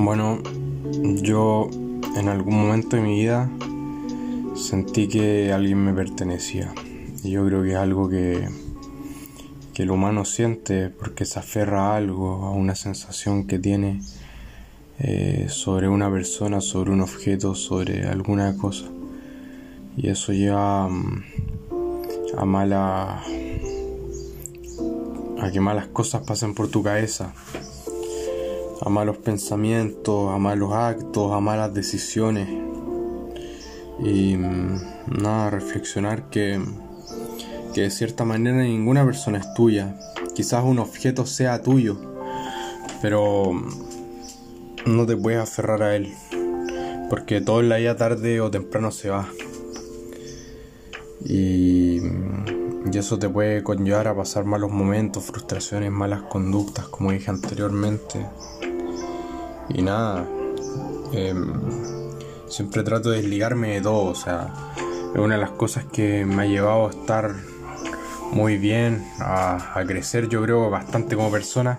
Bueno, yo en algún momento de mi vida sentí que alguien me pertenecía. Y yo creo que es algo que, que el humano siente porque se aferra a algo, a una sensación que tiene eh, sobre una persona, sobre un objeto, sobre alguna cosa. Y eso lleva mm, a mala a que malas cosas pasen por tu cabeza, a malos pensamientos, a malos actos, a malas decisiones. Y mm, nada, reflexionar que, que de cierta manera ninguna persona es tuya. Quizás un objeto sea tuyo, pero no te puedes aferrar a él, porque todo en la vida tarde o temprano se va. Y, y, eso te puede conllevar a pasar malos momentos, frustraciones, malas conductas, como dije anteriormente. Y nada, eh, siempre trato de desligarme de todo, o sea, es una de las cosas que me ha llevado a estar muy bien, a, a crecer yo creo bastante como persona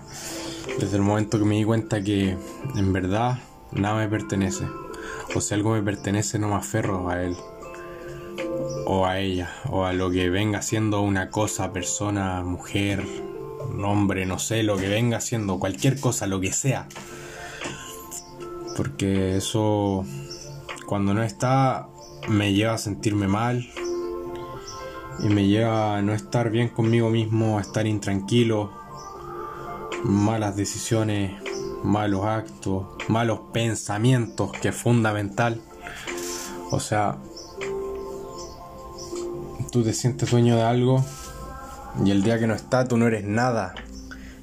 desde el momento que me di cuenta que en verdad nada me pertenece. O si algo me pertenece no me aferro a él. O a ella. O a lo que venga siendo una cosa, persona, mujer, hombre, no sé, lo que venga siendo, cualquier cosa, lo que sea. Porque eso cuando no está me lleva a sentirme mal. Y me lleva a no estar bien conmigo mismo, a estar intranquilo, malas decisiones, malos actos, malos pensamientos, que es fundamental. O sea, tú te sientes dueño de algo y el día que no está tú no eres nada,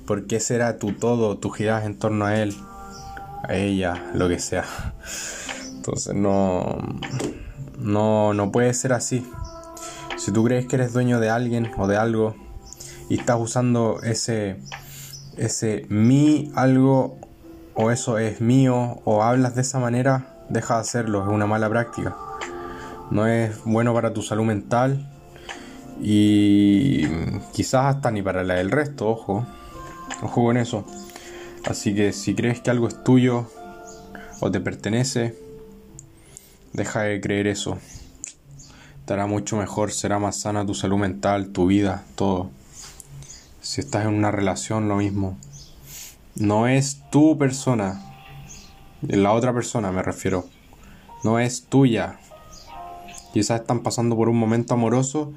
porque ese era tu todo, tú giras en torno a él, a ella, lo que sea. Entonces no, no, no puede ser así. Si tú crees que eres dueño de alguien o de algo y estás usando ese ese mi algo o eso es mío o hablas de esa manera, deja de hacerlo, es una mala práctica. No es bueno para tu salud mental y quizás hasta ni para la del resto, ojo. Ojo con eso. Así que si crees que algo es tuyo o te pertenece, deja de creer eso. Te hará mucho mejor, será más sana tu salud mental, tu vida, todo. Si estás en una relación, lo mismo. No es tu persona. La otra persona me refiero. No es tuya. Quizás están pasando por un momento amoroso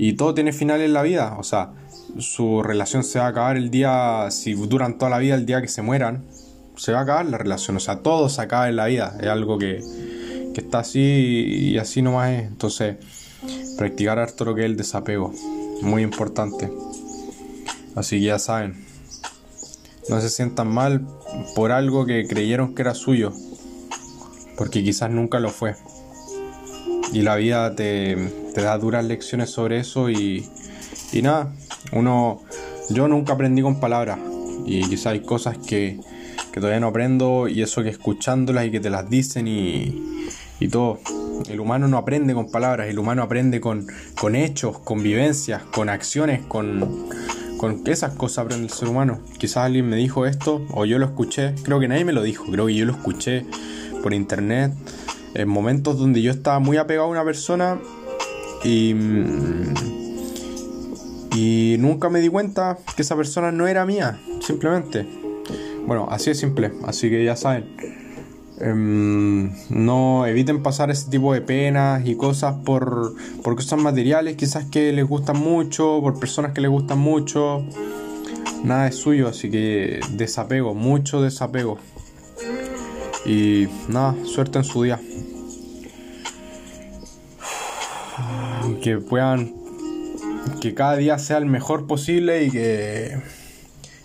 y todo tiene final en la vida. O sea, su relación se va a acabar el día, si duran toda la vida, el día que se mueran, se va a acabar la relación. O sea, todo se acaba en la vida. Es algo que, que está así y así nomás es. Entonces, practicar harto lo que es el desapego. Muy importante. Así que ya saben, no se sientan mal por algo que creyeron que era suyo, porque quizás nunca lo fue. Y la vida te, te da duras lecciones sobre eso y, y nada, uno, yo nunca aprendí con palabras y quizás hay cosas que, que todavía no aprendo y eso que escuchándolas y que te las dicen y, y todo. El humano no aprende con palabras, el humano aprende con, con hechos, con vivencias, con acciones, con, con esas cosas aprende el ser humano. Quizás alguien me dijo esto o yo lo escuché. Creo que nadie me lo dijo. Creo que yo lo escuché por internet. En momentos donde yo estaba muy apegado a una persona y, y nunca me di cuenta que esa persona no era mía. Simplemente. Bueno, así es simple. Así que ya saben. Um, no eviten pasar ese tipo de penas y cosas por, por cosas materiales quizás que les gustan mucho, por personas que les gustan mucho. Nada es suyo, así que desapego, mucho desapego. Y nada, suerte en su día. Que puedan, que cada día sea el mejor posible y que,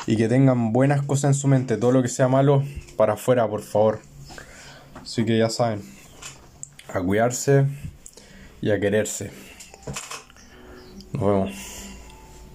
y que tengan buenas cosas en su mente. Todo lo que sea malo, para afuera, por favor. Así que ya saben, a cuidarse y a quererse. Nos vemos.